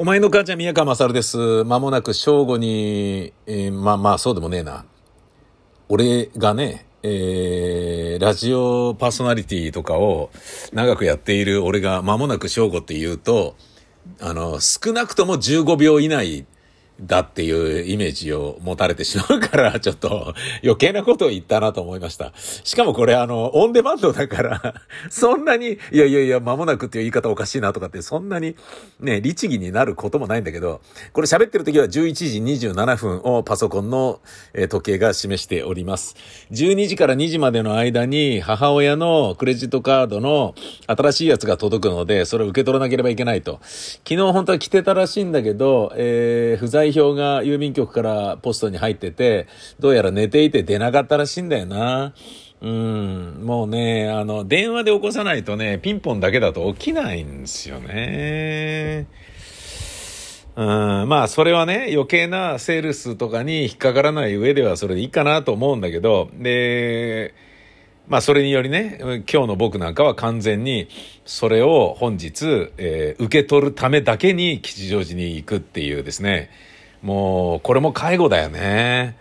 お前の母ちゃん宮川勝です。まもなく正午に、えーまあまあそうでもねえな。俺がね、えーラジオパーソナリティとかを長くやっている俺が間もなく正午って言うと、あの、少なくとも15秒以内だっていうイメージを持たれてしまうから、ちょっと余計なことを言ったなと思いました。しかもこれあの、オンデマンドだから、そんなに、いやいやいや、間もなくっていう言い方おかしいなとかって、そんなにね、律儀になることもないんだけど、これ喋ってる時は11時27分をパソコンの時計が示しております。12時から2時までの間に母親のクレジットカードの新しいやつが届くので、それを受け取らなければいけないと。昨日本当は来てたらしいんだけど、えー不在票が郵便局からポストに入ってて、どうやら寝ていて出なかったらしいんだよな。うん、もうね、あの、電話で起こさないとね、ピンポンだけだと起きないんですよね。うん、まあ、それはね、余計なセールスとかに引っかからない上ではそれでいいかなと思うんだけど、で、まあ、それによりね、今日の僕なんかは完全に、それを本日、えー受け取るためだけに吉祥寺に行くっていうですね、もう、これも介護だよね。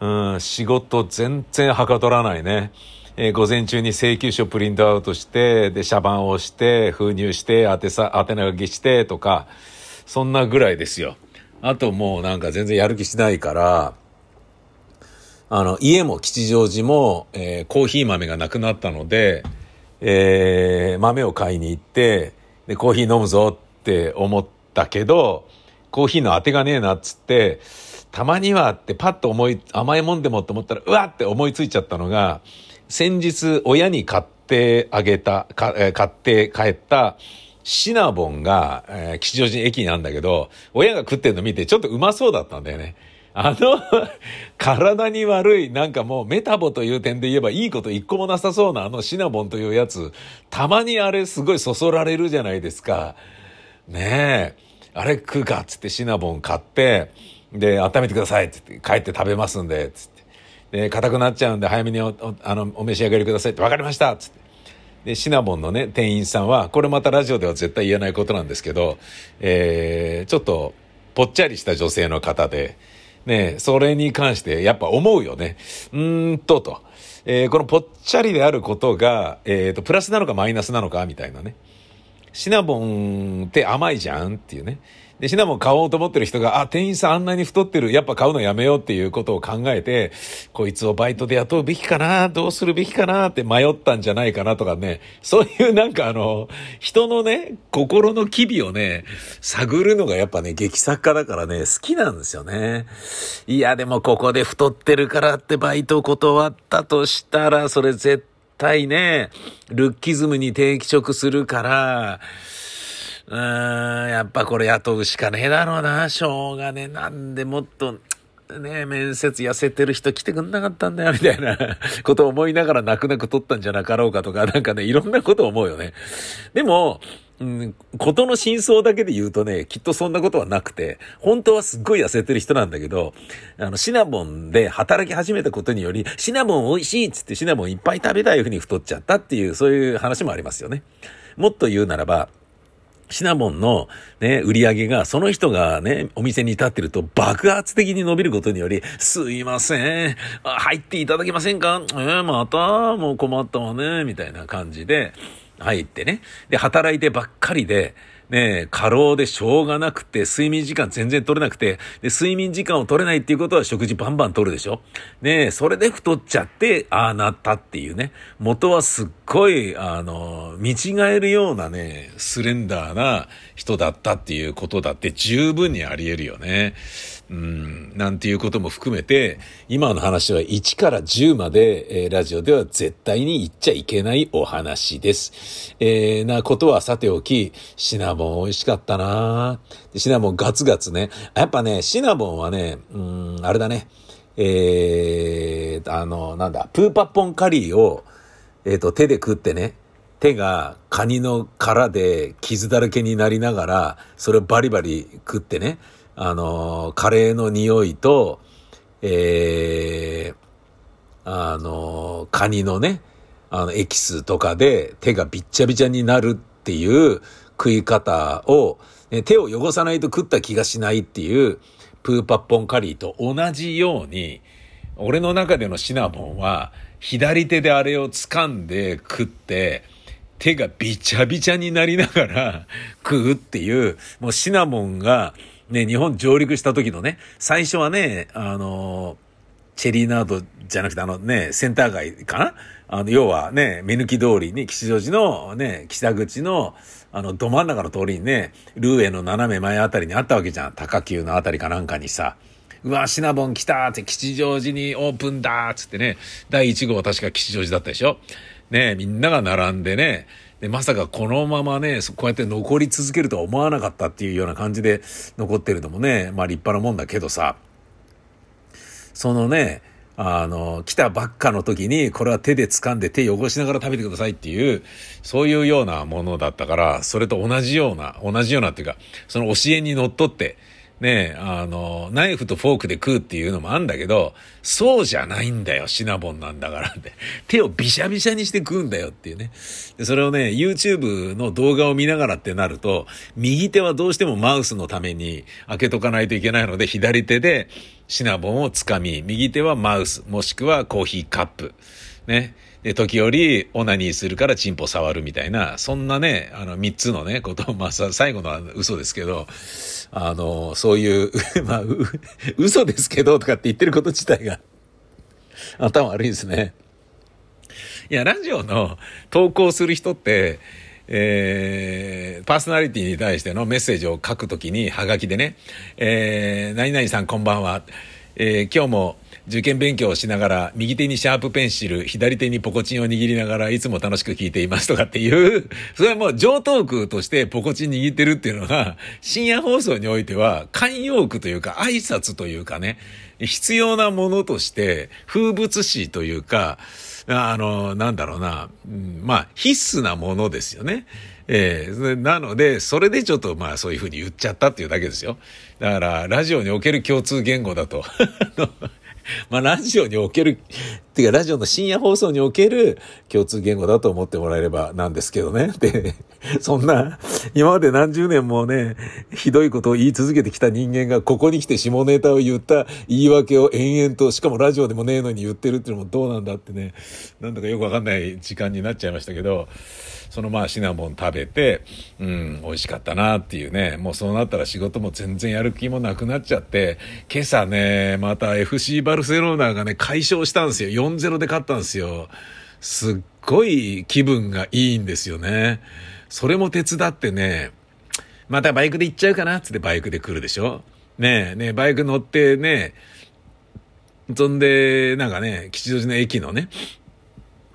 うん、仕事全然はかどらないね。えー午前中に請求書プリントアウトして、で、社番をして、封入して、宛てさ、宛名書きしてとか、そんなぐらいですよ。あともうなんか全然やる気しないから、あの、家も吉祥寺も、えーコーヒー豆がなくなったので、えー豆を買いに行って、で、コーヒー飲むぞって思ったけど、コーヒーの当てがねえなっつって、たまにはってパッと思い、甘いもんでもって思ったら、うわって思いついちゃったのが、先日親に買ってあげた、かえ買って帰った、シナボンが、えー吉祥寺駅にあるんだけど、親が食ってるの見てちょっとうまそうだったんだよね。あの、体に悪い、なんかもうメタボという点で言えばいいこと一個もなさそうなあのシナボンというやつ、たまにあれすごいそそられるじゃないですか。ねえ、あれ食うかっつってシナボン買って、で、温めてくださいっつって帰って食べますんで、つって。で、硬くなっちゃうんで早めにおおあのお召し上がりくださいって分かりましたっつって。で、シナボンのね、店員さんは、これまたラジオでは絶対言えないことなんですけど、えー、ちょっと、ぽっちゃりした女性の方で、ね、それに関してやっぱ思うよね。うーんと、と。えーこのぽっちゃりであることが、えーと、プラスなのかマイナスなのかみたいなね。シナボンって甘いじゃんっていうね。で、シナボン買おうと思ってる人が、あ、店員さんあんなに太ってる。やっぱ買うのやめようっていうことを考えて、こいつをバイトで雇うべきかなどうするべきかなって迷ったんじゃないかなとかね。そういうなんかあの、人のね、心の機微をね、探るのがやっぱね、劇作家だからね、好きなんですよね。いや、でもここで太ってるからってバイト断ったとしたら、それ絶対ね、ルッキズムに定期直するから、うーん、やっぱこれ雇うしかねえだろうな、しょうがねえ。なんでもっと、ね面接痩せてる人来てくんなかったんだよ、みたいな ことを思いながら泣く泣く取ったんじゃなかろうかとか、なんかね、いろんなこと思うよね。でも、うん、ことの真相だけで言うとね、きっとそんなことはなくて、本当はすっごい痩せてる人なんだけど、あの、シナモンで働き始めたことにより、シナモン美味しいっつってシナモンいっぱい食べたいふうに太っちゃったっていう、そういう話もありますよね。もっと言うならば、シナモンのね、売り上げが、その人がね、お店に立ってると爆発的に伸びることにより、すいません、入っていただけませんか？えー、また、もう困ったわね、みたいな感じで、入ってね。で、働いてばっかりで、ね過労でしょうがなくて、睡眠時間全然取れなくて、で、睡眠時間を取れないっていうことは食事バンバン取るでしょねそれで太っちゃって、ああなったっていうね。元はすっごい、あの、見違えるようなね、スレンダーな人だったっていうことだって十分にあり得るよね。うん、なんていうことも含めて、今の話は1から10まで、えーラジオでは絶対に言っちゃいけないお話です。えーなことはさておき、シナモン美味しかったなシナモンガツガツね。やっぱね、シナモンはね、うん、あれだね。えー、あの、なんだ、プーパッポンカリーを、えっ、と、手で食ってね、手がカニの殻で傷だらけになりながら、それをバリバリ食ってね、あの、カレーの匂いと、えー、あの、カニのね、あの、エキスとかで手がびっちゃびちゃになるっていう食い方をね、手を汚さないと食った気がしないっていうプーパッポンカリーと同じように、俺の中でのシナボンは、左手であれを掴んで食って、手がびちゃびちゃになりながら食うっていう、もうシナモンがね、日本上陸した時のね、最初はね、あの、チェリーナードじゃなくてあのね、センター街かな？あの、要はね、目抜き通りに、吉祥寺のね、北口の、あの、ど真ん中の通りにね、ルーエの斜め前あたりにあったわけじゃん。高級のあたりかなんかにさ。うわ、シナボン来たって吉祥寺にオープンだっつってね、第1号は確か吉祥寺だったでしょ？ねみんなが並んでね、で、まさかこのままね、こうやって残り続けるとは思わなかったっていうような感じで残ってるのもね、まあ立派なもんだけどさ、そのね、あの、来たばっかの時に、これは手で掴んで手汚しながら食べてくださいっていう、そういうようなものだったから、それと同じような、同じようなっていうか、その教えにのっとって、ねあの、ナイフとフォークで食うっていうのもあんだけど、そうじゃないんだよ、シナボンなんだからって。手をビシャビシャにして食うんだよっていうね。でそれをね、YouTube の動画を見ながらってなると、右手はどうしてもマウスのために開けとかないといけないので、左手でシナボンを掴み、右手はマウス、もしくはコーヒーカップ。ね。で、時折、オナニーするからチンポ触るみたいな、そんなね、あの、三つのね、ことを、まあ、最後のは嘘ですけど、あの、そういう、まあ、嘘ですけど、とかって言ってること自体が、頭悪いですね。いや、ラジオの投稿する人って、えー、パーソナリティに対してのメッセージを書くときに、はがきでね、えー、何々さんこんばんは。えー、今日も受験勉強をしながら、右手にシャープペンシル、左手にポコチンを握りながら、いつも楽しく聞いていますとかっていう、それはもう上等句としてポコチン握ってるっていうのが、深夜放送においては、慣用句というか、挨拶というかね、必要なものとして、風物詩というか、あの、なんだろうな、うん、まあ、必須なものですよね。えー、なので、それでちょっとまあそういうふうに言っちゃったっていうだけですよ。だから、ラジオにおける共通言語だと。まあ、ラジオにおける、っていうか、ラジオの深夜放送における共通言語だと思ってもらえればなんですけどね。で、そんな、今まで何十年もね、ひどいことを言い続けてきた人間が、ここに来て下ネタを言った言い訳を延々と、しかもラジオでもねえのに言ってるっていうのもどうなんだってね、なんだかよくわかんない時間になっちゃいましたけど、そのまあシナモン食べて、うん、美味しかったなっていうね、もうそうなったら仕事も全然やる気もなくなっちゃって、今朝ね、また FC バルセロナがね、解消したんですよ。4-0で勝ったんですよ。すっごい気分がいいんですよね。それも手伝ってね、またバイクで行っちゃうかなっつってバイクで来るでしょねえ、ねえ、バイク乗ってね、そんで、なんかね、吉祥寺の駅のね、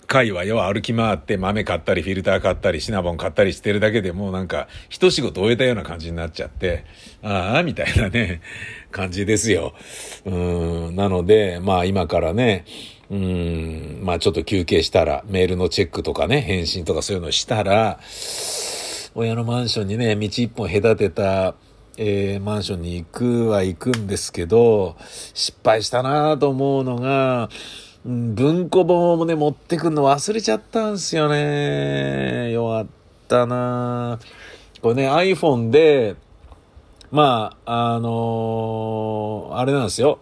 界隈を歩き回って豆買ったりフィルター買ったりシナボン買ったりしてるだけでもうなんか一仕事終えたような感じになっちゃって、ああ、みたいなね、感じですよ。うん、なので、まあ今からね、うん、まあちょっと休憩したら、メールのチェックとかね、返信とかそういうのしたら、親のマンションにね、道一本隔てた、えー、マンションに行くは行くんですけど、失敗したなと思うのが、文庫本もね、持ってくんの忘れちゃったんすよね。弱ったなこれね、iPhone で、まあ、あのー、あれなんですよ。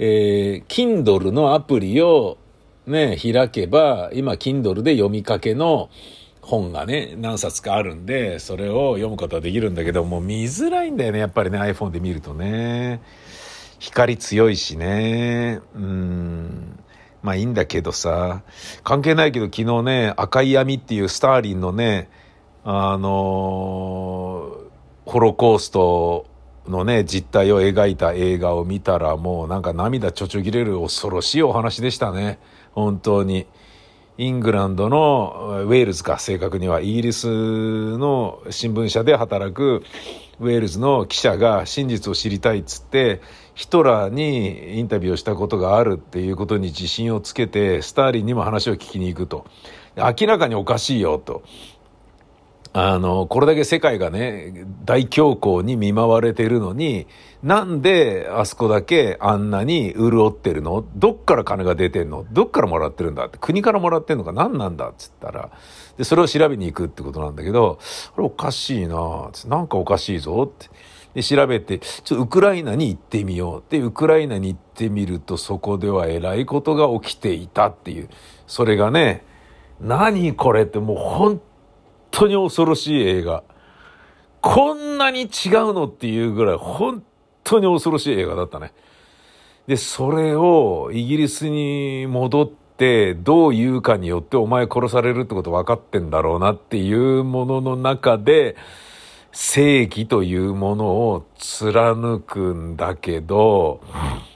えー、Kindle のアプリをね、開けば、今、Kindle で読みかけの本がね、何冊かあるんで、それを読むことはできるんだけど、もう見づらいんだよね、やっぱりね、iPhone で見るとね。光強いしね。うん。まあいいんだけどさ、関係ないけど昨日ね、赤い闇っていうスターリンのね、あのー、ホロコーストのね、実態を描いた映画を見たらもうなんか涙ちょちょぎれる恐ろしいお話でしたね。本当に。イングランドのウェールズか正確にはイギリスの新聞社で働くウェールズの記者が真実を知りたいっつってヒトラーにインタビューをしたことがあるっていうことに自信をつけて、スターリンにも話を聞きに行くと。明らかにおかしいよと。あの、これだけ世界がね、大恐慌に見舞われてるのに、なんであそこだけあんなに潤ってるの？どっから金が出てんの？どっからもらってるんだ？って、国からもらってんのか？何なんだっつったら、で、それを調べに行くってことなんだけど、あれおかしいななんかおかしいぞって。で、調べて、ちょっとウクライナに行ってみよう。で、ウクライナに行ってみると、そこでは偉いことが起きていたっていう。それがね、何これってもう本当に恐ろしい映画。こんなに違うのっていうぐらい本当に恐ろしい映画だったね。で、それをイギリスに戻ってどう言うかによってお前殺されるってこと分かってんだろうなっていうものの中で正義というものを貫くんだけど、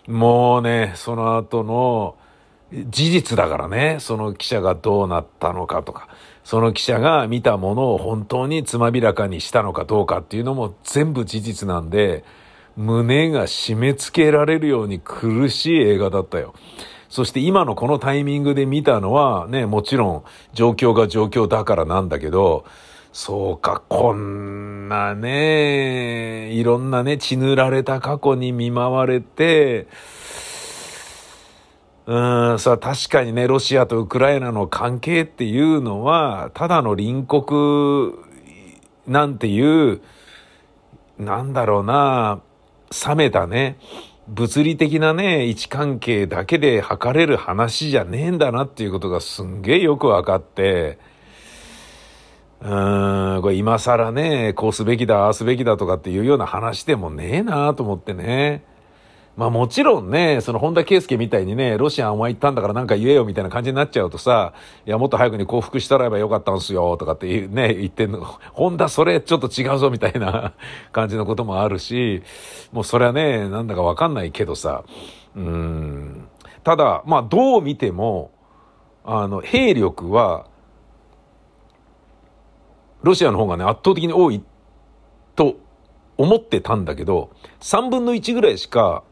もうね、その後の事実だからね、その記者がどうなったのかとか、その記者が見たものを本当につまびらかにしたのかどうかっていうのも全部事実なんで、胸が締め付けられるように苦しい映画だったよ。そして今のこのタイミングで見たのはね、もちろん状況が状況だからなんだけど、そうか、こんなね、いろんなね、血塗られた過去に見舞われて、うん、さ、確かにね、ロシアとウクライナの関係っていうのは、ただの隣国なんていう、なんだろうな、冷めたね、物理的なね、位置関係だけで測れる話じゃねえんだなっていうことがすんげえよくわかって、うん、これ今更ね、こうすべきだ、ああすべきだとかっていうような話でもねえなと思ってね。まあもちろんね、その本田圭佑みたいにね、ロシアお前行ったんだからなんか言えよみたいな感じになっちゃうとさ、いやもっと早くに降伏したらばよかったんすよとかってね、言ってんの、本田それちょっと違うぞみたいな感じのこともあるし、もうそれはね、なんだかわかんないけどさ、うん。ただ、まあどう見ても、あの、兵力は、ロシアの方がね、圧倒的に多いと思ってたんだけど、3分の1ぐらいしか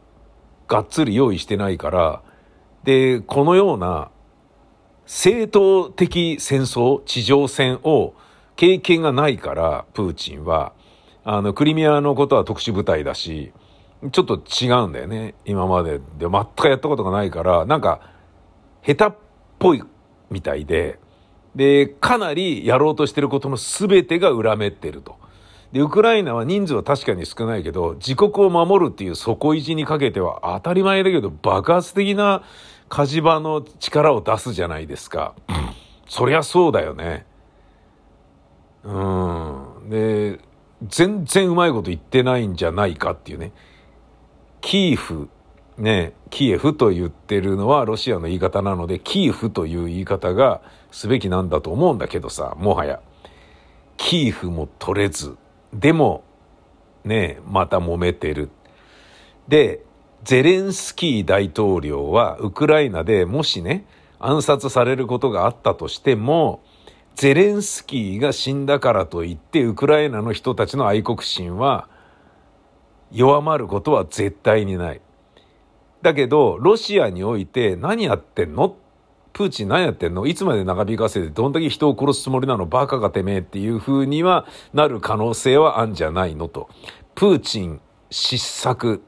がっつり用意してないから、で、このような正当的戦争、地上戦を経験がないから、プーチンは、あの、クリミアのことは特殊部隊だし、ちょっと違うんだよね。今までで全くやったことがないから、なんか、下手っぽいみたいで、で、かなりやろうとしてることの全てが裏目ってると。で、ウクライナは人数は確かに少ないけど、自国を守るっていう底意地にかけては当たり前だけど、爆発的な火事場の力を出すじゃないですか。そりゃそうだよね。うん。で、全然うまいこと言ってないんじゃないかっていうね。キーフ、ね、キエフと言ってるのはロシアの言い方なので、キーフという言い方がすべきなんだと思うんだけどさ、もはや。キーフも取れず、でも、ね、また揉めてる。で、ゼレンスキー大統領はウクライナでもしね、暗殺されることがあったとしても、ゼレンスキーが死んだからといってウクライナの人たちの愛国心は弱まることは絶対にない。だけど、ロシアにおいて何やってんのプーチン何やってんの？いつまで長引かせてどんだけ人を殺すつもりなの？バカがてめえっていう風にはなる可能性はあんじゃないの？と。プーチン失策。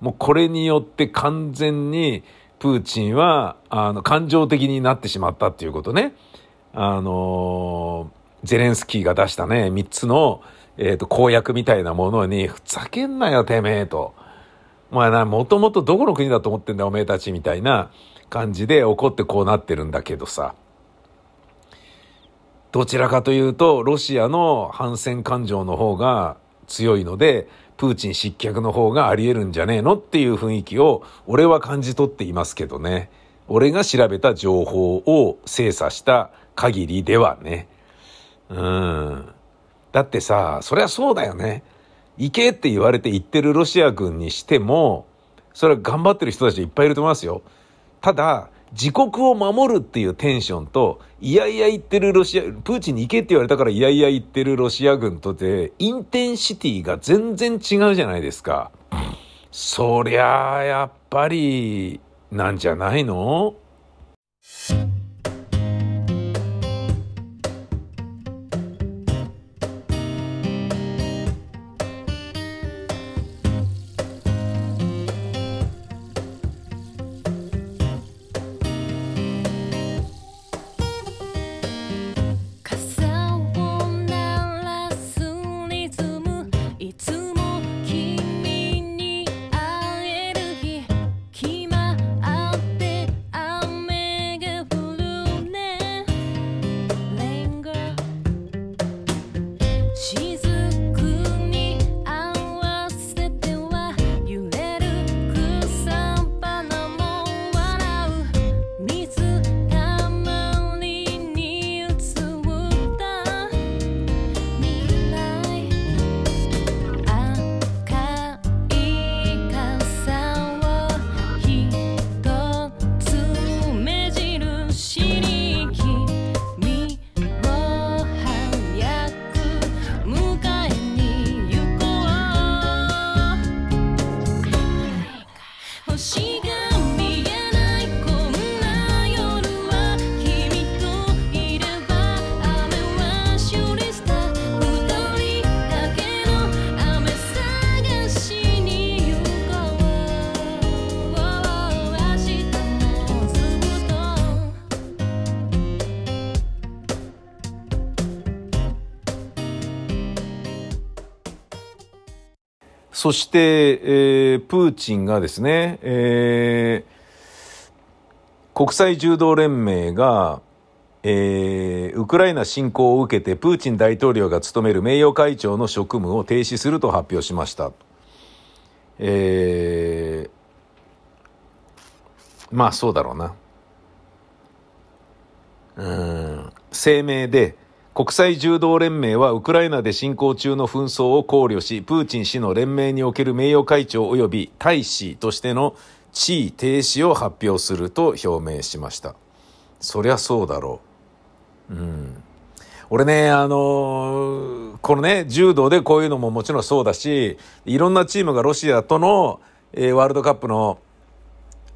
もうこれによって完全にプーチンはあの感情的になってしまったっていうことね。あのゼレンスキーが出したね、三つの、え、ー、と、公約みたいなものに、ふざけんなよ、てめえと。まあな、もともとどこの国だと思ってんだおめえたちみたいな感じで怒ってこうなってるんだけどさ。どちらかというと、ロシアの反戦感情の方が強いので、プーチン失脚の方があり得るんじゃねえのっていう雰囲気を俺は感じ取っていますけどね。俺が調べた情報を精査した限りではね。うん。だってさ、そりゃそうだよね。行けって言われて行ってるロシア軍にしても、それは頑張ってる人たちいっぱいいると思いますよ。ただ、自国を守るっていうテンションと、いやいや言ってるロシア、プーチンに行けって言われたからいやいや言ってるロシア軍とで、インテンシティが全然違うじゃないですか。そりゃあ、やっぱり、なんじゃないの？そして、えープーチンがですね、えー国際柔道連盟が、えーウクライナ侵攻を受けてプーチン大統領が務める名誉会長の職務を停止すると発表しました。えーまあそうだろうな。うん声明で国際柔道連盟はウクライナで進行中の紛争を考慮しプーチン氏の連盟における名誉会長及び大使としての地位停止を発表すると表明しました。そりゃそうだろう。うん。俺ねあのーこのね柔道でこういうのももちろんそうだしいろんなチームがロシアとの、えーワールドカップの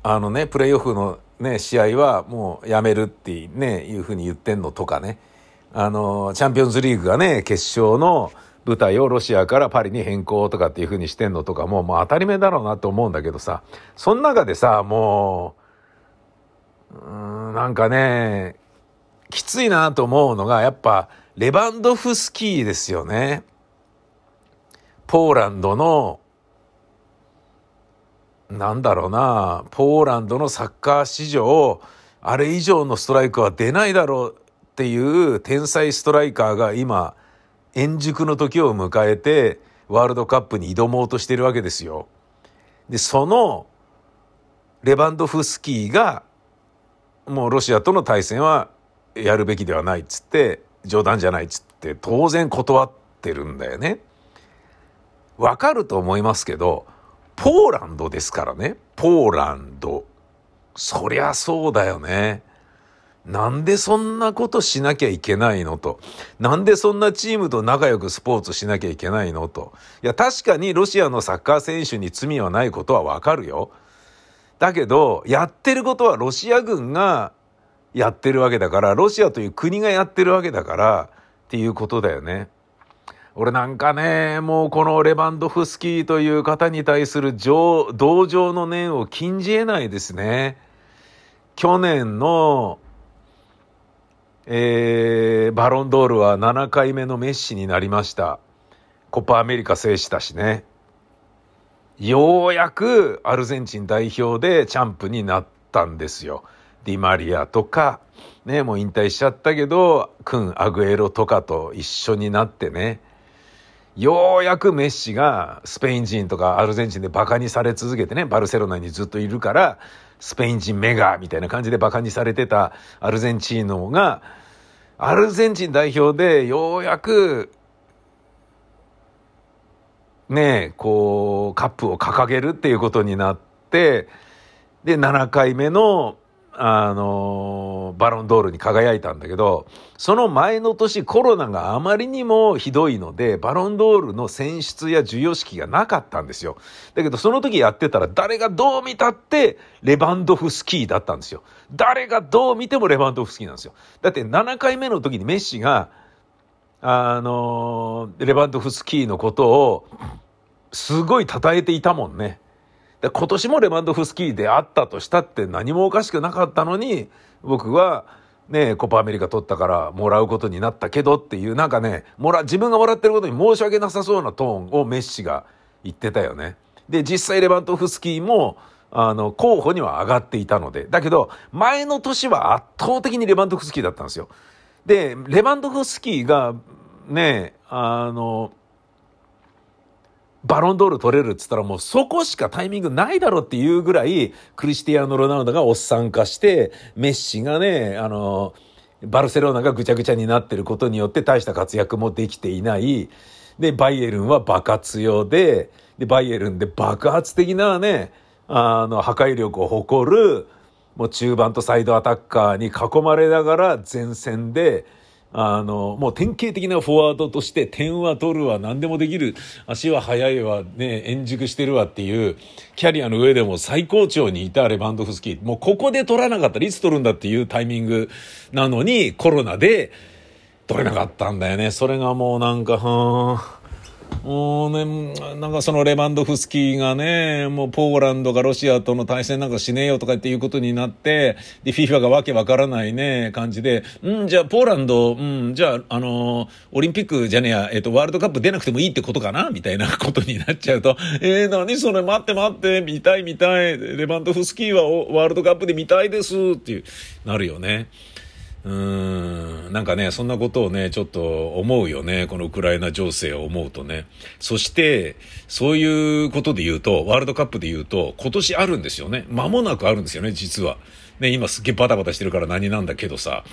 あのね、プレーオフのね、試合はもうやめるってね、いうふうに言ってんのとかね。あの、チャンピオンズリーグがね、決勝の舞台をロシアからパリに変更とかっていうふうにしてんのとかも、もう当たり前だろうなと思うんだけどさ、その中でさ、もう、うん、なんかね、きついなと思うのが、やっぱ、レバンドフスキーですよね。ポーランドのなんだろうな、ポーランドのサッカー史上、あれ以上のストライクは出ないだろうっていう天才ストライカーが今、円熟の時を迎えて、ワールドカップに挑もうとしてるわけですよ。で、その、レバンドフスキーが、もうロシアとの対戦はやるべきではないっつって、冗談じゃないっつって、当然断ってるんだよね。わかると思いますけど、ポーランドですからね。ポーランド。そりゃそうだよね。なんでそんなことしなきゃいけないのと。なんでそんなチームと仲良くスポーツしなきゃいけないのと。いや、確かにロシアのサッカー選手に罪はないことはわかるよ。だけど、やってることはロシア軍がやってるわけだから、ロシアという国がやってるわけだから、っていうことだよね。俺なんかね、もうこのレバンドフスキーという方に対する情同情の念を禁じ得ないですね。去年の、えー、バロンドールは7回目のメッシになりました。コパアメリカ制したしね。ようやくアルゼンチン代表でチャンプになったんですよ。ディマリアとか、ね、もう引退しちゃったけど、クン・アグエロとかと一緒になってね、ようやくメッシがスペイン人とかアルゼンチンでバカにされ続けてね、バルセロナにずっといるから、スペイン人メガみたいな感じでバカにされてたアルゼンチーノが、アルゼンチン代表でようやく、ね、こう、カップを掲げるっていうことになって、で、7回目の、あの、バロンドールに輝いたんだけど、その前の年コロナがあまりにもひどいので、バロンドールの選出や授与式がなかったんですよ。だけどその時やってたら誰がどう見たってレバンドフスキーだったんですよ。誰がどう見てもレバンドフスキーなんですよ。だって7回目の時にメッシが、あの、レバンドフスキーのことをすごい称えていたもんね。で今年もレバンドフスキーであったとしたって何もおかしくなかったのに、僕はね、コパアメリカ取ったからもらうことになったけどっていう、なんかね、もら、自分がもらってることに申し訳なさそうなトーンをメッシが言ってたよね。で、実際レバンドフスキーも、あの、候補には上がっていたので。だけど、前の年は圧倒的にレバンドフスキーだったんですよ。で、レバンドフスキーが、ね、あの、バロンドール取れるっつったらもうそこしかタイミングないだろっていうぐらい、クリスティアーノ・ロナウドがおっさん化して、メッシがね、あの、バルセロナがぐちゃぐちゃになってることによって大した活躍もできていない。で、バイエルンはバカ強で、で、バイエルンで爆発的なね、あの、破壊力を誇る、もう中盤とサイドアタッカーに囲まれながら前線で、あの、もう典型的なフォワードとして点は取るわ、何でもできる、足は速いわ、ね、円熟してるわっていう、キャリアの上でも最高潮にいたレバンドフスキー。もうここで取らなかったらいつ取るんだっていうタイミングなのに、コロナで取れなかったんだよね。それがもうなんか、はーもうね、なんかそのレバンドフスキーがね、もうポーランドがロシアとの対戦なんかしねえよとかっていうことになって、で、FIFA がわけわからないね、感じで、うん、じゃあポーランド、うん、じゃあ、あのオリンピックじゃねえや、えっ、と、ワールドカップ出なくてもいいってことかな？みたいなことになっちゃうと、えー、何それ待って待って、見たい見たい、レバンドフスキーはワールドカップで見たいですっていう、なるよね。うん、なんかね、そんなことをね、ちょっと思うよね。このウクライナ情勢を思うとね。そして、そういうことで言うと、ワールドカップで言うと、今年あるんですよね。間もなくあるんですよね、実は。ね、今すっげえバタバタしてるから何なんだけどさ。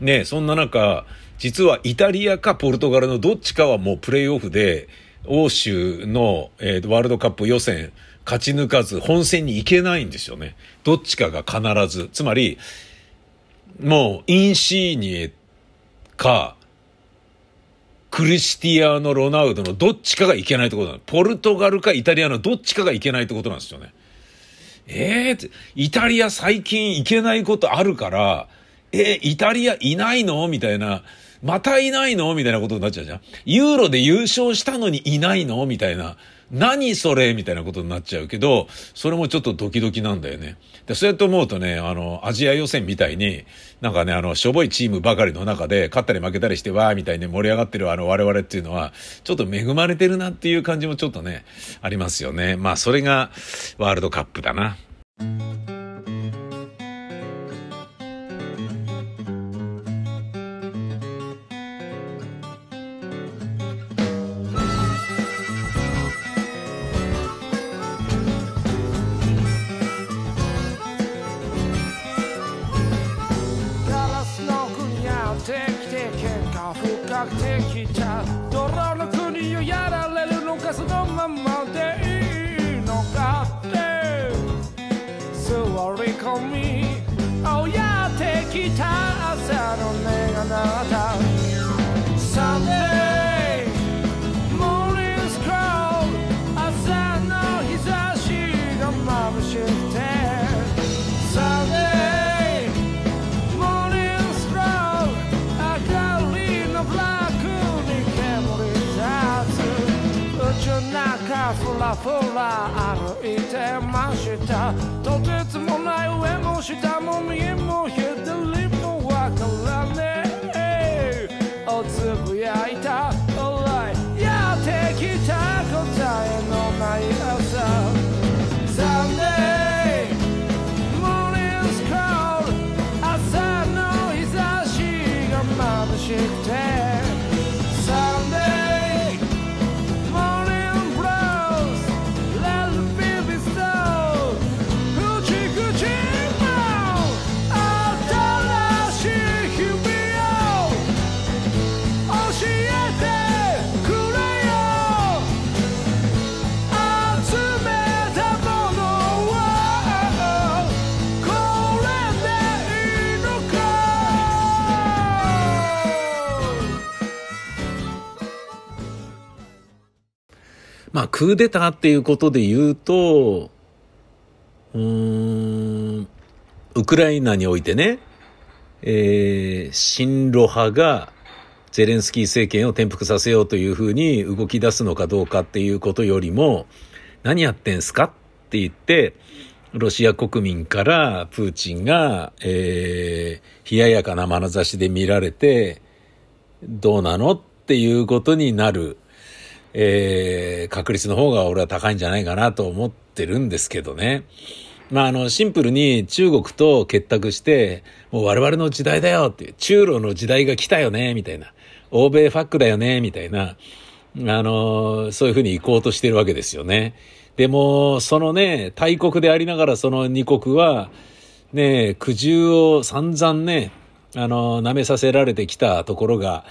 ね、そんな中、実はイタリアかポルトガルのどっちかはもうプレイオフで、欧州の、えーワールドカップ予選、勝ち抜かず本戦に行けないんですよね。どっちかが必ず。つまり、もう、インシーニエか、クリスティアーノ・ロナウドのどっちかがいけないってことなの。ポルトガルかイタリアのどっちかがいけないってことなんですよね。ええー、イタリア最近いけないことあるから、えー、イタリアいないのみたいな。またいないのみたいなことになっちゃうじゃん。ユーロで優勝したのにいないのみたいな。何それみたいなことになっちゃうけど、それもちょっとドキドキなんだよね。で、そうやって思うとね、あの、アジア予選みたいに、なんかね、あの、しょぼいチームばかりの中で、勝ったり負けたりして、わーみたいに盛り上がってるあの、我々っていうのは、ちょっと恵まれてるなっていう感じもちょっとね、ありますよね。まあ、それが、ワールドカップだな。歩いてました。とてつもない上も下も右も左まあ、クーデターっていうことで言うと、うん、ウクライナにおいてね、えー、親ロ派がゼレンスキー政権を転覆させようというふうに動き出すのかどうかっていうことよりも、何やってんすかって言って、ロシア国民からプーチンが、えー、冷ややかな眼差しで見られて、どうなのっていうことになる、えー、確率の方が俺は高いんじゃないかなと思ってるんですけどね。まあ、あの、シンプルに中国と結託して、もう我々の時代だよっていう、中ロの時代が来たよね、みたいな。欧米ファックだよね、みたいな。あの、そういうふうに行こうとしてるわけですよね。でも、そのね、大国でありながらその二国は、ね、苦渋を散々ね、あの、舐めさせられてきたところが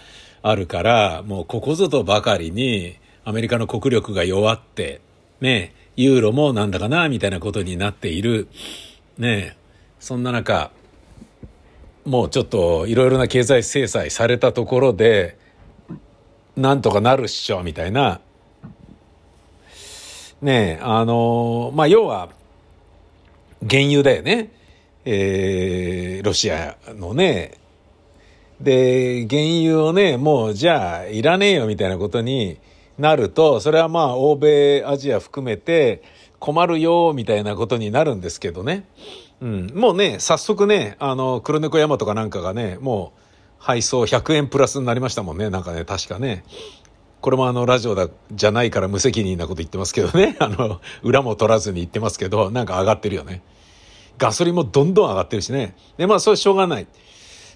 あるから、もうここぞとばかりに、アメリカの国力が弱って、ね、ユーロもなんだかな、みたいなことになっている。ね、そんな中、もうちょっといろいろな経済制裁されたところで、なんとかなるっしょ、みたいな。ね、あの、まあ、要は、原油だよね。えー、ロシアのね。で、原油をね、もうじゃあいらねえよみたいなことになると、それはまあ欧米、アジア含めて困るよみたいなことになるんですけどね。うん。もうね、早速ね、あの、黒猫山とかなんかがね、もう配送100円プラスになりましたもんね。なんかね、確かね。これもあの、ラジオだ、じゃないから無責任なこと言ってますけどね。あの、裏も取らずに言ってますけど、なんか上がってるよね。ガソリンもどんどん上がってるしね。で、まあ、それしょうがない。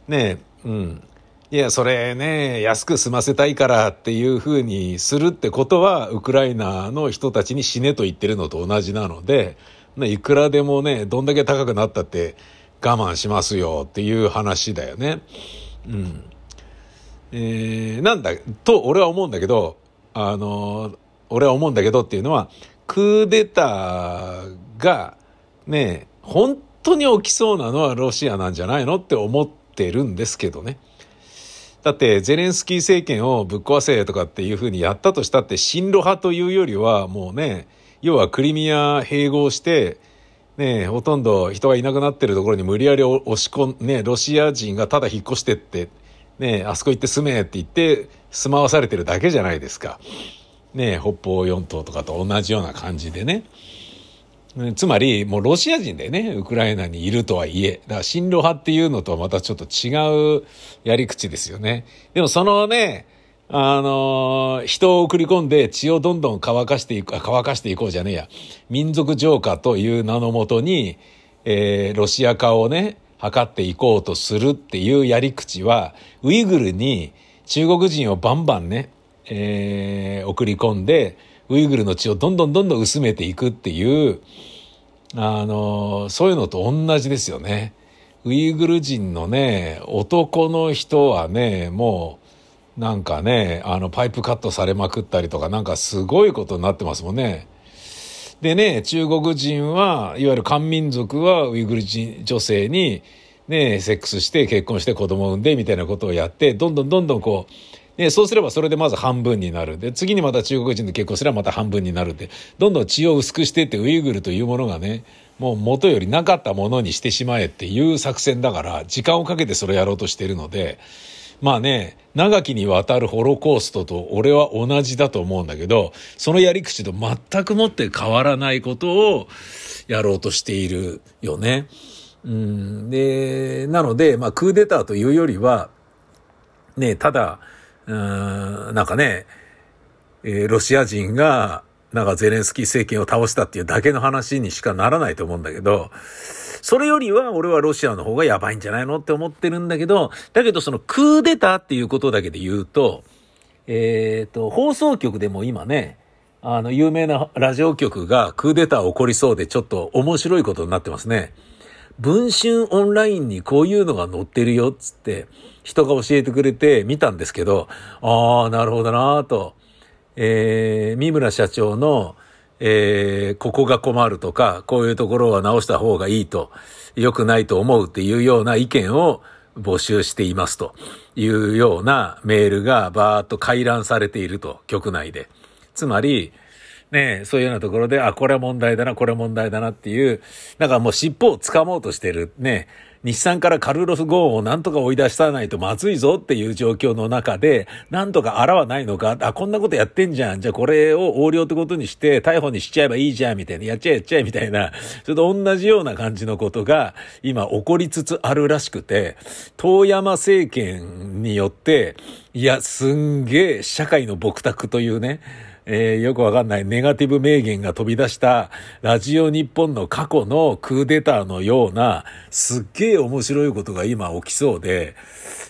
ねえ、うん。いや、それね、安く済ませたいからっていうふうにするってことは、ウクライナの人たちに死ねと言ってるのと同じなので、いくらでもね、どんだけ高くなったって我慢しますよっていう話だよね。うん。えー、なんだ、と俺は思うんだけど、あの、俺は思うんだけどっていうのは、クーデターが、ね、本当に起きそうなのはロシアなんじゃないのって思ってるんですけどね。だって、ゼレンスキー政権をぶっ壊せとかっていうふうにやったとしたって、親ロ派というよりは、もうね、要はクリミア併合して、ね、ほとんど人がいなくなってるところに無理やり押し込ん、ね、ロシア人がただ引っ越してって、ね、あそこ行って住めって言って住まわされてるだけじゃないですか。ね、北方四島とかと同じような感じでね。つまり、もうロシア人でね、ウクライナにいるとはいえ、だから親ロ派っていうのとはまたちょっと違うやり口ですよね。でもそのね、あのー人を送り込んで血をどんどん乾かしていく、乾かしていこうじゃねえや。民族浄化という名のもとに、えーロシア化をね、図っていこうとするっていうやり口は、ウイグルに中国人をバンバンね、えー送り込んで、ウイグルの血をどんどんどんどん薄めていくっていう、あの、そういうのと同じですよね。ウイグル人のね、男の人はね、もう、なんかね、あの、パイプカットされまくったりとか、なんかすごいことになってますもんね。でね、中国人は、いわゆる漢民族はウイグル人女性に、ね、セックスして結婚して子供を産んでみたいなことをやって、どんどんどんどんこう、ね、そうすればそれでまず半分になる。で、次にまた中国人と結婚すればまた半分になるって、どんどん血を薄くしてってウイグルというものがね、もう元よりなかったものにしてしまえっていう作戦だから、時間をかけてそれをやろうとしているので、まあね、長きにわたるホロコーストと俺は同じだと思うんだけど、そのやり口と全くもって変わらないことをやろうとしているよね。うん、で、なので、まあクーデターというよりは、ね、ただ、うーん、なんかね、えーロシア人が、なんかゼレンスキー政権を倒したっていうだけの話にしかならないと思うんだけど、それよりは俺はロシアの方がやばいんじゃないのって思ってるんだけど、だけどそのクーデターっていうことだけで言うと、えっ、と、放送局でも今ね、あの、有名なラジオ局がクーデター起こりそうでちょっと面白いことになってますね。文春オンラインにこういうのが載ってるよっつって人が教えてくれて見たんですけど、ああ、なるほどなぁと。えー、三村社長の、えー、ここが困るとか、こういうところは直した方がいいと、良くないと思うっていうような意見を募集していますというようなメールがバーッと回覧されていると、局内で。つまり、ねそういうようなところで、あ、これは問題だな、これは問題だなっていう、なんかもう尻尾を掴もうとしてる、ね、日産からカルロス・ゴーンをなんとか追い出さないとまずいぞっていう状況の中で、なんとかあらはないのか、あ、こんなことやってんじゃん。じゃあこれを横領ってことにして逮捕にしちゃえばいいじゃん、みたいな。やっちゃえやっちゃえ、みたいな。それと同じような感じのことが今起こりつつあるらしくて、遠山政権によって、いや、すんげえ社会の僕宅というね、えーよくわかんないネガティブ名言が飛び出したラジオ日本の過去のクーデターのようなすっげえ面白いことが今起きそうで、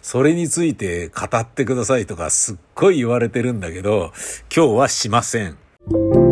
それについて語ってくださいとかすっごい言われてるんだけど、今日はしません。